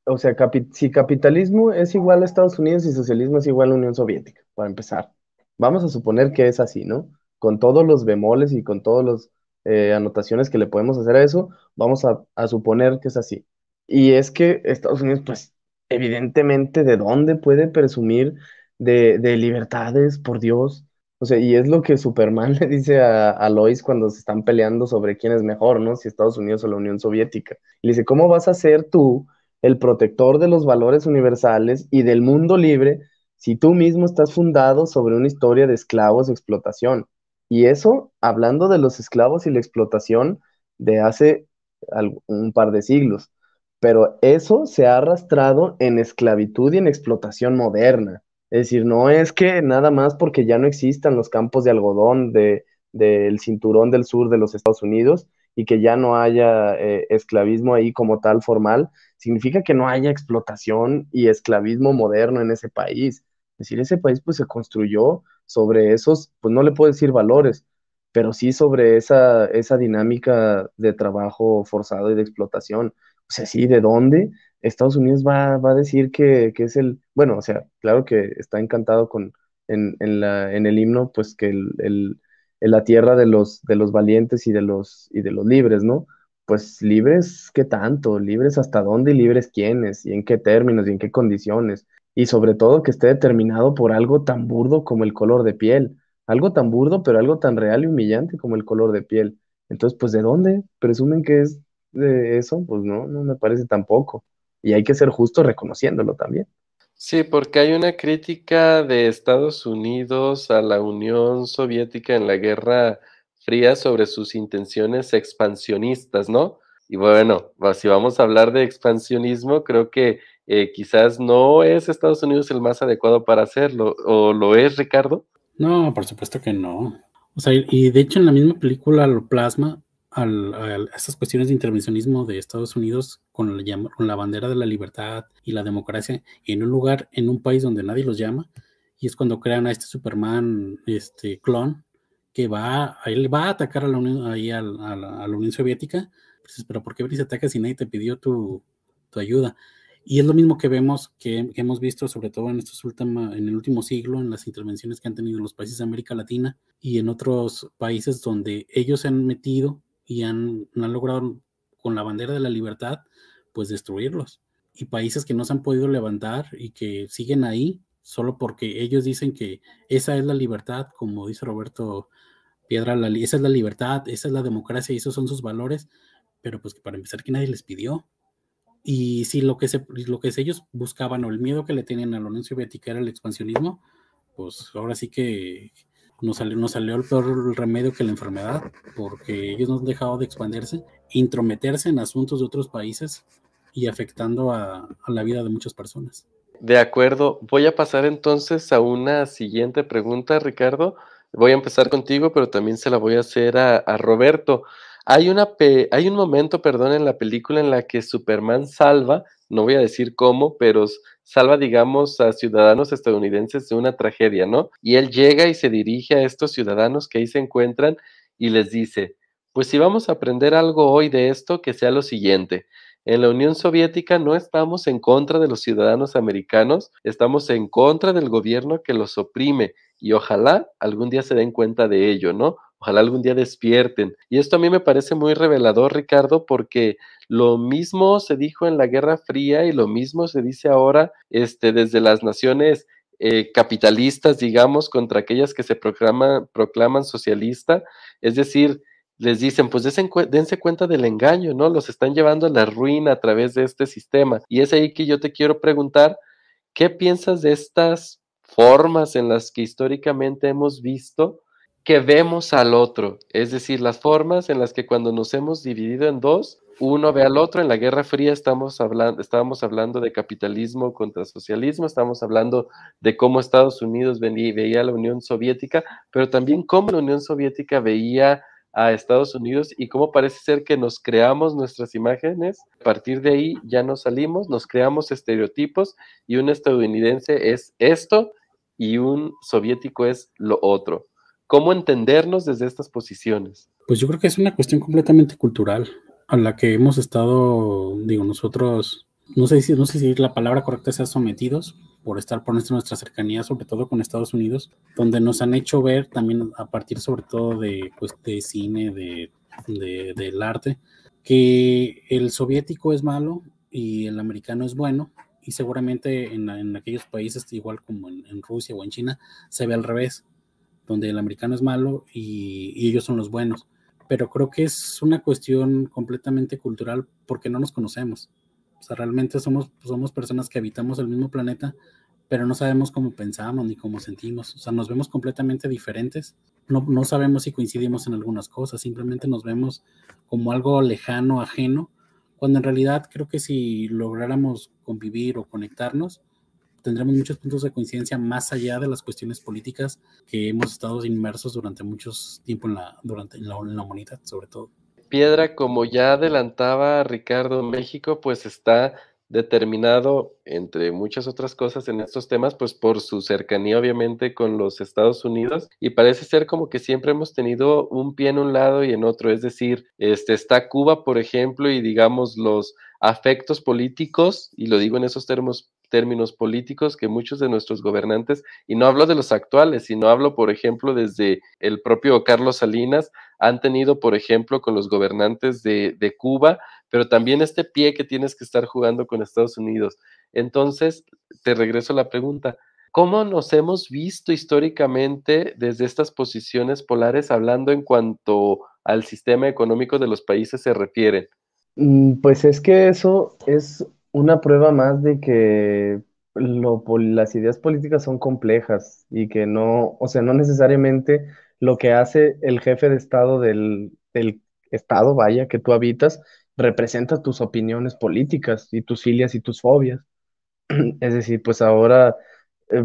o sea, si capitalismo es igual a Estados Unidos y socialismo es igual a Unión Soviética, para empezar. Vamos a suponer que es así, ¿no? Con todos los bemoles y con todas las eh, anotaciones que le podemos hacer a eso, vamos a, a suponer que es así. Y es que Estados Unidos, pues, evidentemente, ¿de dónde puede presumir de, libertades, por Dios. O sea, y es lo que Superman le dice a, Lois cuando se están peleando sobre quién es mejor, ¿no? Si Estados Unidos o la Unión Soviética. Y le dice, ¿cómo vas a ser tú el protector de los valores universales y del mundo libre si tú mismo estás fundado sobre una historia de esclavos y explotación? Y eso, hablando de los esclavos y la explotación de hace un par de siglos, pero eso se ha arrastrado en esclavitud y en explotación moderna. Es decir, no es que nada más porque ya no existan los campos de algodón de, del cinturón del sur de los Estados Unidos y que ya no haya eh, esclavismo ahí como tal formal, significa que no haya explotación y esclavismo moderno en ese país. Es decir, ese país pues se construyó sobre esos, pues no le puedo decir valores, pero sí sobre esa, esa dinámica de trabajo forzado y de explotación. O sea, sí, ¿de dónde? Estados Unidos va, a decir que, es el, bueno, o sea, claro que está encantado con, en, la, en el himno, pues que el, la tierra de los, de los valientes y de los, y de los libres, ¿no? Pues libres, ¿qué tanto? ¿Libres hasta dónde y libres quiénes? ¿Y en qué términos y en qué condiciones? Y sobre todo que esté determinado por algo tan burdo como el color de piel. Algo tan burdo, pero algo tan real y humillante como el color de piel. Entonces, pues, ¿de dónde presumen que es de eso? Pues no, no me parece tampoco. Y hay que ser justo reconociéndolo también. Sí, porque hay una crítica de Estados Unidos a la Unión Soviética en la Guerra Fría sobre sus intenciones expansionistas, ¿no? Y bueno, si vamos a hablar de expansionismo, creo que eh, quizás no es Estados Unidos el más adecuado para hacerlo, ¿o lo es, Ricardo? No, por supuesto que no. O sea, y de hecho en la misma película lo plasma al, a estas cuestiones de intervencionismo de Estados Unidos con la, con la bandera de la libertad y la democracia en un lugar, en un país donde nadie los llama, y es cuando crean a este Superman, este clon, que va, él va a atacar a la Unión, ahí a, la, Unión Soviética, pues, pero ¿por qué venís atacas si nadie te pidió tu, tu ayuda? Y es lo mismo que vemos, que, hemos visto sobre todo en, estos últimos, en el último siglo, en las intervenciones que han tenido los países de América Latina y en otros países donde ellos se han metido y han, han logrado con la bandera de la libertad, pues destruirlos. Y países que no se han podido levantar y que siguen ahí solo porque ellos dicen que esa es la libertad, como dice Roberto Piedra, la, esa es la libertad, esa es la democracia esos son sus valores, pero pues que para empezar que nadie les pidió. Y si lo que, se, lo que ellos buscaban o el miedo que le tenían a la Unión Soviética era el expansionismo, pues ahora sí que nos salió, nos salió el peor remedio que la enfermedad, porque ellos no han dejado de expandirse, intrometerse en asuntos de otros países y afectando a, la vida de muchas personas. De acuerdo, voy a pasar entonces a una siguiente pregunta, Ricardo. Voy a empezar contigo, pero también se la voy a hacer a, Roberto. Hay, una hay un momento, perdón, en la película en la que Superman salva, no voy a decir cómo, pero salva, digamos, a ciudadanos estadounidenses de una tragedia, ¿no? Y él llega y se dirige a estos ciudadanos que ahí se encuentran y les dice, pues si vamos a aprender algo hoy de esto, que sea lo siguiente. En la Unión Soviética no estamos en contra de los ciudadanos americanos, estamos en contra del gobierno que los oprime y ojalá algún día se den cuenta de ello, ¿no? Ojalá algún día despierten. Y esto a mí me parece muy revelador, Ricardo, porque lo mismo se dijo en la Guerra Fría y lo mismo se dice ahora este, desde las naciones eh, capitalistas, digamos, contra aquellas que se proclaman, socialista. Es decir, les dicen, pues dense, cuenta del engaño, ¿no? Los están llevando a la ruina a través de este sistema. Y es ahí que yo te quiero preguntar, ¿qué piensas de estas formas en las que históricamente hemos visto que vemos al otro, es decir, las formas en las que cuando nos hemos dividido en dos, uno ve al otro. En la Guerra Fría estamos hablando, estábamos hablando de capitalismo contra socialismo, estamos hablando de cómo Estados Unidos veía a la Unión Soviética, pero también cómo la Unión Soviética veía a Estados Unidos y cómo parece ser que nos creamos nuestras imágenes. A partir de ahí ya nos salimos, nos creamos estereotipos y un estadounidense es esto y un soviético es lo otro. ¿Cómo entendernos desde estas posiciones? Pues yo creo que es una cuestión completamente cultural a la que hemos estado, digo, nosotros, no sé si, no sé si la palabra correcta sea sometidos por estar por nuestra cercanía, sobre todo con Estados Unidos, donde nos han hecho ver también a partir sobre todo de, pues, de cine, de, del arte, que el soviético es malo y el americano es bueno, y seguramente en, en aquellos países, igual como en, en, Rusia o en China, se ve al revés donde el americano es malo y, ellos son los buenos. Pero creo que es una cuestión completamente cultural porque no nos conocemos. O sea, realmente somos, somos personas que habitamos el mismo planeta, pero no sabemos cómo pensamos ni cómo sentimos. O sea, nos vemos completamente diferentes. No, no sabemos si coincidimos en algunas cosas, simplemente nos vemos como algo lejano, ajeno, cuando en realidad creo que si lográramos convivir o conectarnos, tendremos muchos puntos de coincidencia más allá de las cuestiones políticas que hemos estado inmersos durante muchos tiempo en la, durante, en la, en humanidad, sobre todo. Piedra, como ya adelantaba Ricardo, México pues está determinado, entre muchas otras cosas en estos temas, pues por su cercanía obviamente con los Estados Unidos y parece ser como que siempre hemos tenido un pie en un lado y en otro, es decir, este está Cuba, por ejemplo, y digamos los afectos políticos, y lo digo en esos términos políticos que muchos de nuestros gobernantes, y no hablo de los actuales, sino hablo, por ejemplo, desde el propio Carlos Salinas, han tenido, por ejemplo, con los gobernantes de, de Cuba, pero también este pie que tienes que estar jugando con Estados Unidos. Entonces, te regreso a la pregunta. ¿Cómo nos hemos visto históricamente desde estas posiciones polares hablando en cuanto al sistema económico de los países se refieren? Mm, pues es que eso es una prueba más de que lo, las ideas políticas son complejas y que no, o sea, no necesariamente lo que hace el jefe de Estado del, del Estado, vaya, que tú habitas, representa tus opiniones políticas y tus filias y tus fobias. Es decir, pues ahora eh,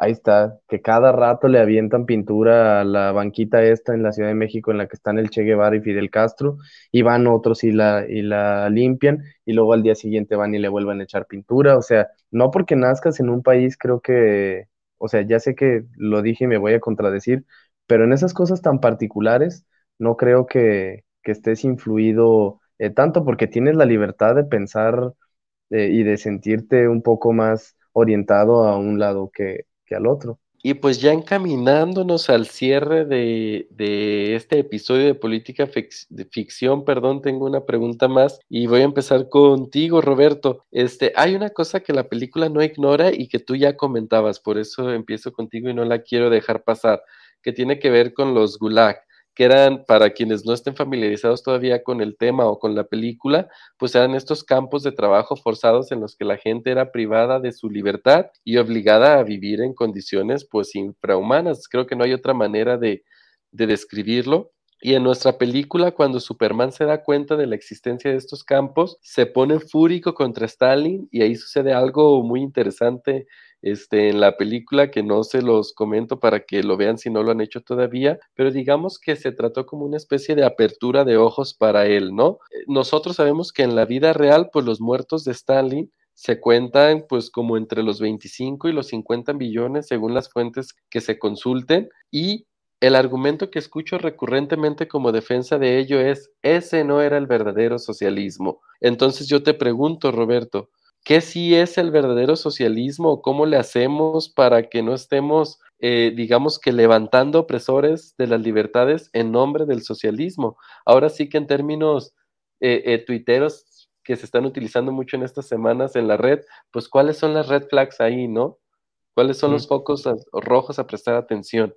ahí está, que cada rato le avientan pintura a la banquita esta en la Ciudad de México en la que están el Che Guevara y Fidel Castro, y van otros y la, y la limpian, y luego al día siguiente van y le vuelven a echar pintura. O sea, no porque nazcas en un país, creo que, o sea, ya sé que lo dije y me voy a contradecir, pero en esas cosas tan particulares, no creo que, que estés influido eh, tanto porque tienes la libertad de pensar eh, y de sentirte un poco más orientado a un lado que, que al otro. Y pues ya encaminándonos al cierre de, de este episodio de política de ficción, perdón, tengo una pregunta más y voy a empezar contigo, Roberto. Este, hay una cosa que la película no ignora y que tú ya comentabas, por eso empiezo contigo y no la quiero dejar pasar, que tiene que ver con los gulag que eran, para quienes no estén familiarizados todavía con el tema o con la película, pues eran estos campos de trabajo forzados en los que la gente era privada de su libertad y obligada a vivir en condiciones pues infrahumanas. Creo que no hay otra manera de, de describirlo. Y en nuestra película, cuando Superman se da cuenta de la existencia de estos campos, se pone fúrico contra Stalin y ahí sucede algo muy interesante este, en la película, que no se los comento para que lo vean si no lo han hecho todavía, pero digamos que se trató como una especie de apertura de ojos para él, ¿no? Eh, nosotros sabemos que en la vida real, pues los muertos de Stalin se cuentan pues como entre los 25 y los 50 millones según las fuentes que se consulten y el argumento que escucho recurrentemente como defensa de ello es, ese no era el verdadero socialismo. Entonces yo te pregunto, Roberto, ¿Qué sí es el verdadero socialismo? ¿Cómo le hacemos para que no estemos, eh, digamos que levantando opresores de las libertades en nombre del socialismo? Ahora sí que en términos eh, eh, tuiteros que se están utilizando mucho en estas semanas en la red, pues cuáles son las red flags ahí, ¿no? ¿Cuáles son los focos rojos a prestar atención?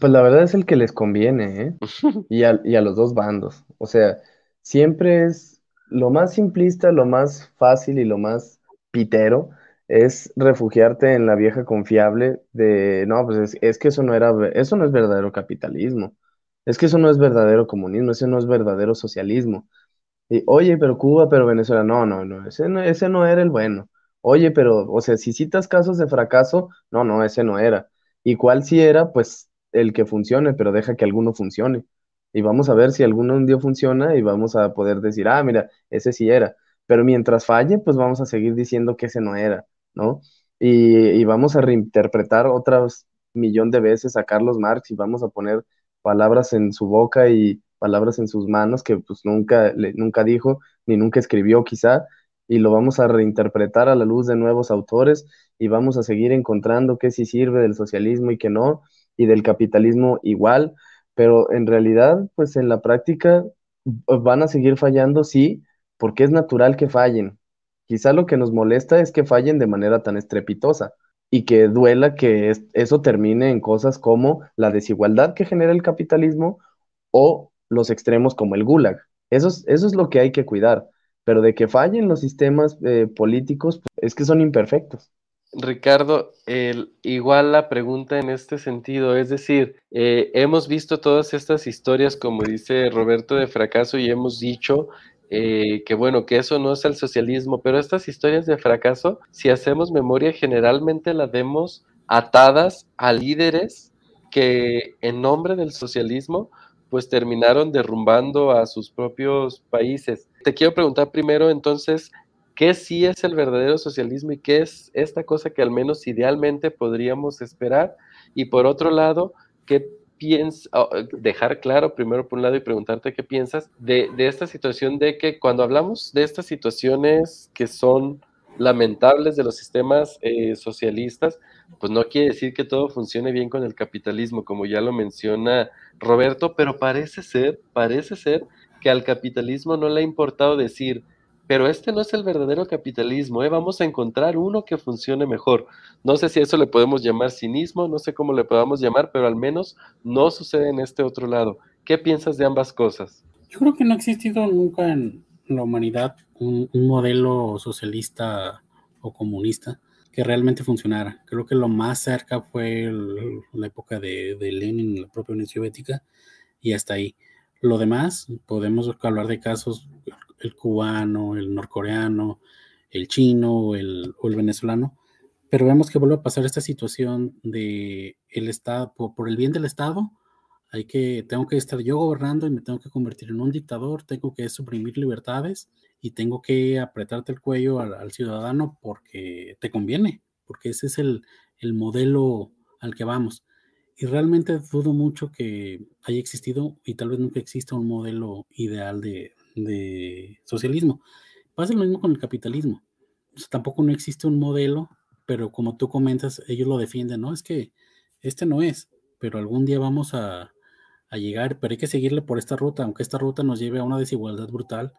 Pues la verdad es el que les conviene, ¿eh? y, a, y a los dos bandos. O sea, siempre es lo más simplista, lo más fácil y lo más pitero es refugiarte en la vieja confiable de, no, pues es, que eso no era, eso no es verdadero capitalismo, es que eso no es verdadero comunismo, ese no es verdadero socialismo. Y, oye, pero Cuba, pero Venezuela, no, no, no, ese no, ese no era el bueno. Oye, pero, o sea, si citas casos de fracaso, no, no, ese no era. ¿Y cuál sí era? Pues el que funcione, pero deja que alguno funcione. Y vamos a ver si alguno un día funciona y vamos a poder decir, ah, mira, ese sí era pero mientras falle, pues vamos a seguir diciendo que ese no era, ¿no? Y, vamos a reinterpretar otras millón de veces a Carlos Marx y vamos a poner palabras en su boca y palabras en sus manos que pues nunca, nunca dijo ni nunca escribió quizá, y lo vamos a reinterpretar a la luz de nuevos autores y vamos a seguir encontrando qué sí sirve del socialismo y qué no, y del capitalismo igual, pero en realidad, pues en la práctica van a seguir fallando, sí, porque es natural que fallen. Quizá lo que nos molesta es que fallen de manera tan estrepitosa y que duela que eso termine en cosas como la desigualdad que genera el capitalismo o los extremos como el gulag. Eso es, eso es lo que hay que cuidar. pero de que fallen los sistemas eh, políticos, pues, es que son imperfectos. Ricardo, el, igual la pregunta en este sentido, es decir, eh, hemos visto todas estas historias, como dice Roberto, de fracaso y hemos dicho eh, que bueno, que eso no es el socialismo, pero estas historias de fracaso, si hacemos memoria, generalmente las vemos atadas a líderes que en nombre del socialismo pues terminaron derrumbando a sus propios países. Te quiero preguntar primero entonces, ¿qué sí es el verdadero socialismo y qué es esta cosa que al menos idealmente podríamos esperar? Y por otro lado, ¿qué piensas, oh, dejar claro primero por un lado y preguntarte qué piensas de, esta situación de que cuando hablamos de estas situaciones que son lamentables de los sistemas eh, socialistas, pues no quiere decir que todo funcione bien con el capitalismo, como ya lo menciona Roberto, pero parece ser, parece ser que al capitalismo no le ha importado decir, pero este no es el verdadero capitalismo, ¿eh? vamos a encontrar uno que funcione mejor. No sé si eso le podemos llamar cinismo, no sé cómo le podamos llamar, pero al menos no sucede en este otro lado. ¿Qué piensas de ambas cosas? Yo creo que no ha existido nunca en la humanidad un modelo socialista o comunista que realmente funcionara. Creo que lo más cerca fue la época de, de Lenin, la propia Unión Soviética, y hasta ahí. Lo demás, podemos hablar de casos, el cubano, el norcoreano, el chino el, o el venezolano, pero vemos que vuelve a pasar esta situación de el Estado, por, el bien del Estado, hay que, tengo que estar yo gobernando y me tengo que convertir en un dictador, tengo que suprimir libertades y tengo que apretarte el cuello al, ciudadano porque te conviene, porque ese es el, modelo al que vamos. Y realmente dudo mucho que haya existido y tal vez nunca exista un modelo ideal de, socialismo. Pasa lo mismo con el capitalismo. tampoco no existe un modelo, pero como tú comentas, ellos lo defienden, ¿no? Es que este no es, pero algún día vamos a, a llegar, pero hay que seguirle por esta ruta, aunque esta ruta nos lleve a una desigualdad brutal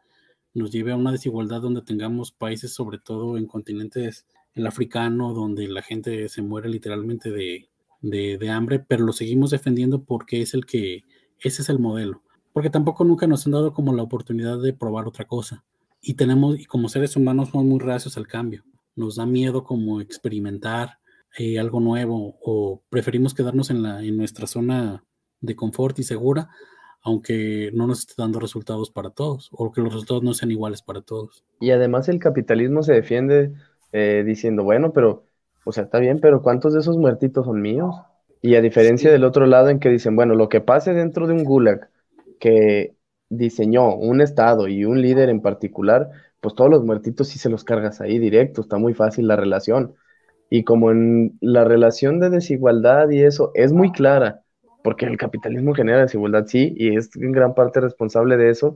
nos lleve a una desigualdad donde tengamos países, sobre todo en continentes, el africano, donde la gente se muere literalmente de, de, hambre, pero lo seguimos defendiendo porque es el que, ese es el modelo. Porque tampoco nunca nos han dado como la oportunidad de probar otra cosa. Y tenemos, y como seres humanos somos muy reacios al cambio. Nos da miedo como experimentar eh, algo nuevo o preferimos quedarnos en, la, en nuestra zona de confort y segura aunque no nos esté dando resultados para todos, o que los resultados no sean iguales para todos. Y además el capitalismo se defiende eh, diciendo, bueno, pero, o sea, está bien, pero ¿cuántos de esos muertitos son míos? Y a diferencia del otro lado en que dicen, bueno, lo que pase dentro de un gulag que diseñó un Estado y un líder en particular, pues todos los muertitos sí se los cargas ahí directo, está muy fácil la relación. Y como en la relación de desigualdad y eso es muy clara, porque el capitalismo genera desigualdad, sí, y es en gran parte responsable de eso,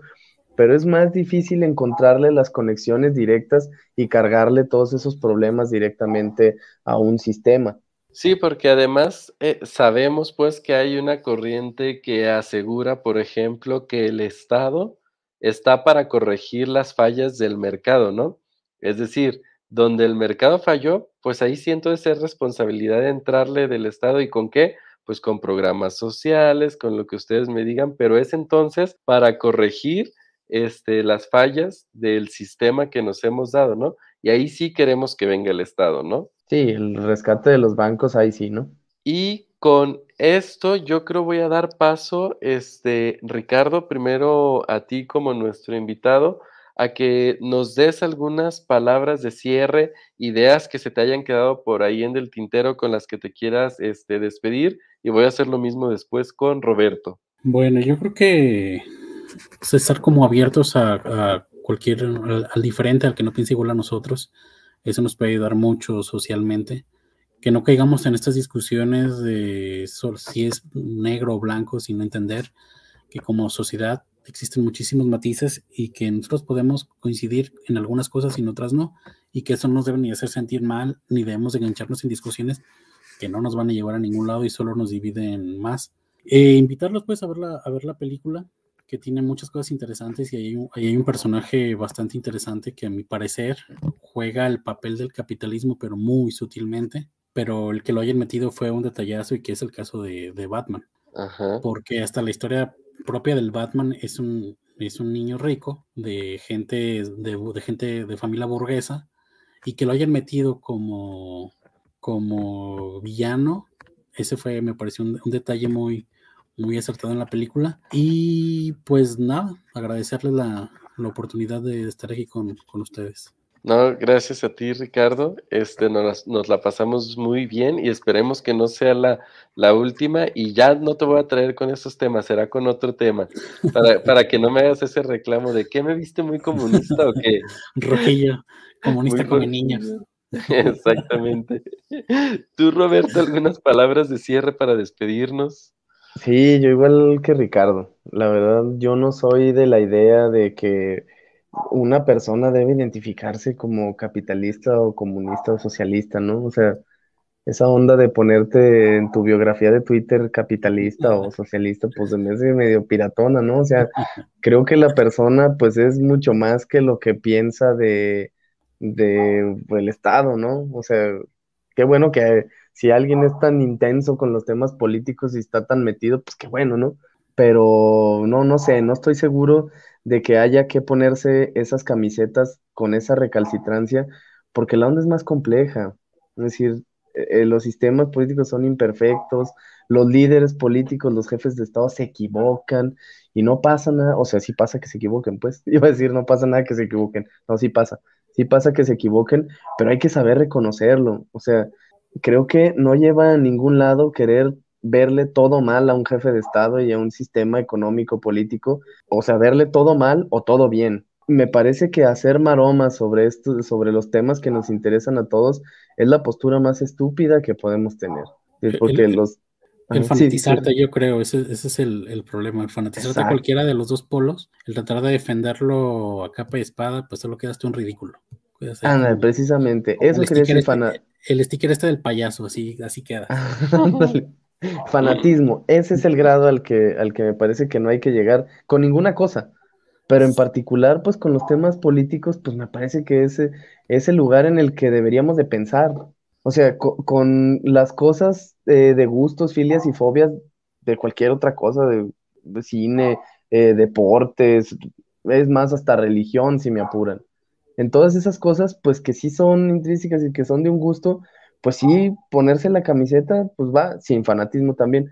pero es más difícil encontrarle las conexiones directas y cargarle todos esos problemas directamente a un sistema. Sí, porque además eh, sabemos pues que hay una corriente que asegura, por ejemplo, que el Estado está para corregir las fallas del mercado, ¿no? Es decir, donde el mercado falló, pues ahí siento esa responsabilidad de entrarle del Estado y con qué, pues con programas sociales, con lo que ustedes me digan, pero es entonces para corregir este, las fallas del sistema que nos hemos dado, ¿no? Y ahí sí queremos que venga el Estado, ¿no? Sí, el rescate de los bancos, ahí sí, ¿no? Y con esto yo creo voy a dar paso, este, Ricardo, primero a ti como nuestro invitado, a que nos des algunas palabras de cierre, ideas que se te hayan quedado por ahí en el tintero con las que te quieras este, despedir y voy a hacer lo mismo después con Roberto. Bueno, yo creo que pues, estar como abiertos a, cualquier, al, diferente, al que no piense igual a nosotros, eso nos puede ayudar mucho socialmente. Que no caigamos en estas discusiones de si es negro o blanco sin entender que como sociedad existen muchísimos matices y que nosotros podemos coincidir en algunas cosas y en otras no, y que eso no nos debe ni hacer sentir mal, ni debemos engancharnos en discusiones que no nos van a llevar a ningún lado y solo nos dividen más. Eh, invitarlos pues a ver, la, a ver la película, que tiene muchas cosas interesantes y hay un, hay un personaje bastante interesante que a mi parecer juega el papel del capitalismo, pero muy sutilmente, pero el que lo hayan metido fue un detallazo y que es el caso de, de Batman. Porque hasta la historia propia del Batman es un, es un niño rico de gente de, gente de familia burguesa y que lo hayan metido como como villano ese fue me pareció un, detalle muy muy acertado en la película y pues nada agradecerles la, la oportunidad de estar aquí con, con ustedes no, gracias a ti, Ricardo. Este, nos, nos, la pasamos muy bien y esperemos que no sea la, la, última. Y ya no te voy a traer con esos temas, será con otro tema. Para, para que no me hagas ese reclamo de que me viste muy comunista o qué. Rojillo, comunista con niños. Exactamente. Tú, Roberto, algunas palabras de cierre para despedirnos. Sí, yo igual que Ricardo. La verdad, yo no soy de la idea de que una persona debe identificarse como capitalista o comunista o socialista, ¿no? O sea, esa onda de ponerte en tu biografía de Twitter capitalista o socialista, pues se me hace medio piratona, ¿no? O sea, creo que la persona pues es mucho más que lo que piensa de, de el Estado, ¿no? O sea, qué bueno que si alguien es tan intenso con los temas políticos y está tan metido, pues qué bueno, ¿no? Pero no, no sé, no estoy seguro de que haya que ponerse esas camisetas con esa recalcitrancia, porque la onda es más compleja. Es decir, eh, eh, los sistemas políticos son imperfectos, los líderes políticos, los jefes de Estado se equivocan y no pasa nada, o sea, sí pasa que se equivoquen, pues, iba a decir, no pasa nada que se equivoquen, no, sí pasa, sí pasa que se equivoquen, pero hay que saber reconocerlo, o sea, creo que no lleva a ningún lado querer verle todo mal a un jefe de Estado y a un sistema económico político, o sea, verle todo mal o todo bien. Me parece que hacer maromas sobre esto, sobre los temas que nos interesan a todos, es la postura más estúpida que podemos tener. Porque el, los el fanatizarte, yo creo, ese, ese es el, el, problema. El fanatizarte a cualquiera de los dos polos, el tratar de defenderlo a capa y espada, pues solo quedaste un ridículo. Ah, precisamente. Eso quería decir este, El sticker este del payaso, así, así queda. Fanatismo, ese es el grado al que, al que me parece que no hay que llegar con ninguna cosa, pero en particular, pues con los temas políticos, pues me parece que ese es el lugar en el que deberíamos de pensar. O sea, con las cosas eh, de gustos, filias y fobias de cualquier otra cosa, de, cine, eh, deportes, es más, hasta religión, si me apuran. En todas esas cosas, pues que sí son intrínsecas y que son de un gusto, pues sí, ponerse la camiseta, pues va, sin fanatismo también,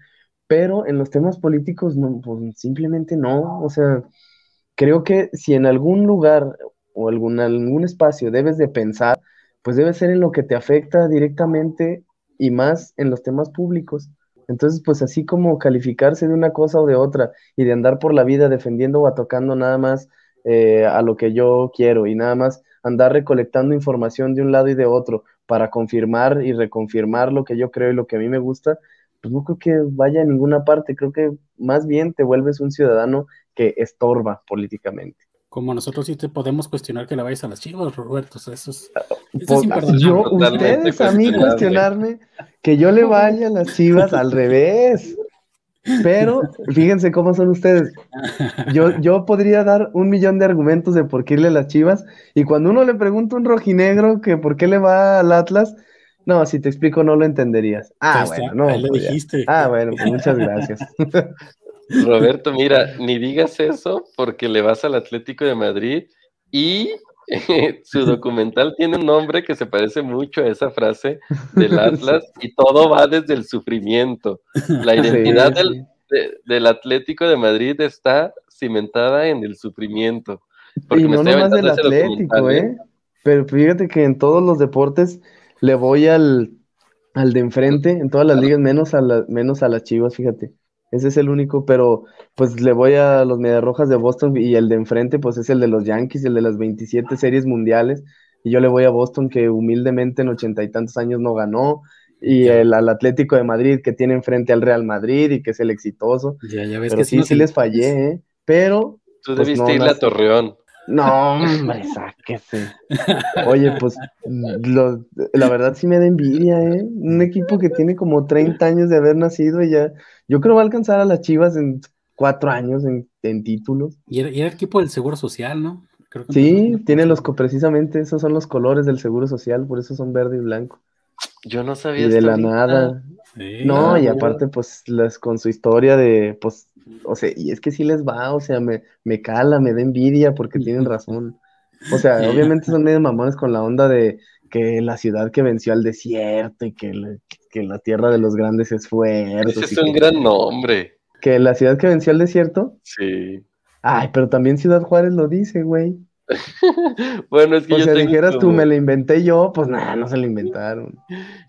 pero en los temas políticos, no, pues simplemente no, o sea, creo que si en algún lugar o algún, algún espacio debes de pensar, pues debe ser en lo que te afecta directamente y más en los temas públicos. Entonces, pues así como calificarse de una cosa o de otra y de andar por la vida defendiendo o atacando nada más eh, a lo que yo quiero y nada más andar recolectando información de un lado y de otro para confirmar y reconfirmar lo que yo creo y lo que a mí me gusta, pues no creo que vaya a ninguna parte, creo que más bien te vuelves un ciudadano que estorba políticamente. Como nosotros sí te podemos cuestionar que le vayas a las chivas, Roberto, eso es, eso yo, ustedes a mí cuestionarme que yo le vaya a las chivas al revés. Pero fíjense cómo son ustedes. Yo, yo podría dar un millón de argumentos de por qué irle a las chivas. Y cuando uno le pregunta a un rojinegro que por qué le va al Atlas, no, si te explico no lo entenderías. Ah, bueno, no. lo pues dijiste. Ah, bueno, pues muchas gracias. Roberto, mira, ni digas eso porque le vas al Atlético de Madrid y su documental tiene un nombre que se parece mucho a esa frase del Atlas y todo va desde el sufrimiento. La identidad Del, Atlético de Madrid está cimentada en el sufrimiento. y no nomás del Atlético, ¿eh? ¿eh? Pero fíjate que en todos los deportes le voy al, al de enfrente, en todas las ligas, menos a, la, menos a las chivas, fíjate. Ese es el único, pero pues le voy a los Rojas de Boston y el de enfrente pues es el de los Yankees, el de las 27 series mundiales. Y yo le voy a Boston que humildemente en ochenta y tantos años no ganó. Y el, al Atlético de Madrid que tiene enfrente al Real Madrid y que es el exitoso. Ya, ya ves pero que sí, sí les fallé, ¿eh? Pero... Tú pues, debiste ir a Torreón. No, hombre, sáquese. Oye, pues la verdad sí me da envidia, ¿eh? Un equipo que tiene como 30 años de haber nacido y ya, yo creo va a alcanzar a las Chivas en cuatro años en, títulos. Y era, el equipo del Seguro Social, ¿no? sí, tiene los, precisamente esos son los colores del Seguro Social, por eso son verde y blanco. Yo no sabía y de la ahorita. nada. Sí, No, Ah, y aparte, pues, las con su historia de, pues, o sea, y es que sí les va, o sea, me, me cala, me da envidia porque tienen razón. O sea, obviamente son medio mamones con la onda de que la ciudad que venció al desierto y que la, que la tierra de los grandes esfuerzos Ese es un que, gran nombre. que la ciudad que venció al desierto. Sí. Ay, pero también Ciudad Juárez lo dice, güey. Bueno, es que O yo sea, tengo dijeras tú, me la inventé yo, pues nada, no se la inventaron.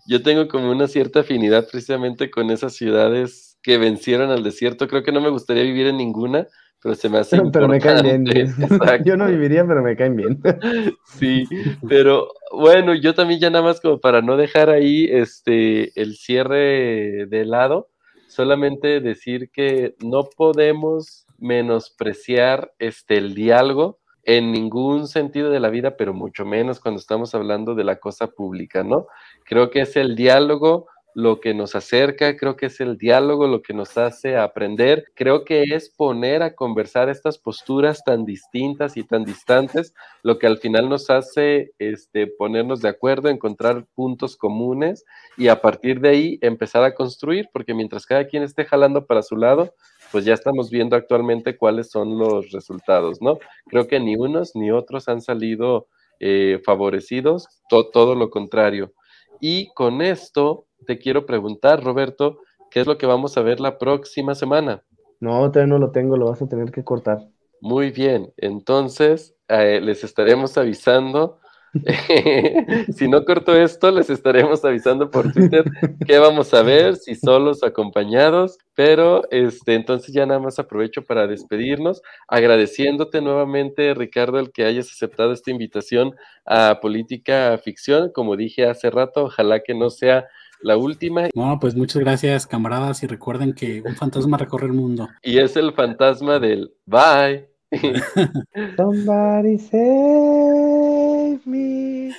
Yo tengo como una cierta afinidad precisamente con esas ciudades que vencieron al desierto. Creo que no me gustaría vivir en ninguna, pero se me hace Pero me caen bien. Yo no viviría, pero me caen bien. Sí, pero bueno, yo también ya nada más como para no dejar ahí este el cierre de lado, solamente decir que no podemos menospreciar este el diálogo en ningún sentido de la vida, pero mucho menos cuando estamos hablando de la cosa pública, ¿no? Creo que es el diálogo lo que nos acerca, creo que es el diálogo lo que nos hace aprender, creo que es poner a conversar estas posturas tan distintas y tan distantes, lo que al final nos hace este, ponernos de acuerdo, encontrar puntos comunes y a partir de ahí empezar a construir, porque mientras cada quien esté jalando para su lado, pues ya estamos viendo actualmente cuáles son los resultados, ¿no? Creo que ni unos ni otros han salido eh, favorecidos, to- todo lo contrario. Y con esto te quiero preguntar, Roberto, ¿qué es lo que vamos a ver la próxima semana? No, todavía no lo tengo, lo vas a tener que cortar. Muy bien, entonces eh, les estaremos avisando. si no corto esto, les estaremos avisando por Twitter qué vamos a ver, si solos o acompañados. Pero este, entonces ya nada más aprovecho para despedirnos, agradeciéndote nuevamente, Ricardo, el que hayas aceptado esta invitación a Política Ficción. Como dije hace rato, ojalá que no sea la última. No, pues muchas gracias, camaradas, y recuerden que un fantasma recorre el mundo. Y es el fantasma del bye. Somebody save me.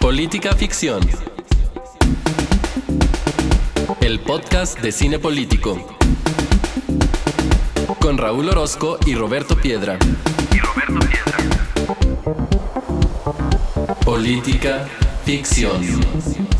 Política Ficción. El podcast de cine político. Con Raúl Orozco y Roberto Piedra. Política Ficción.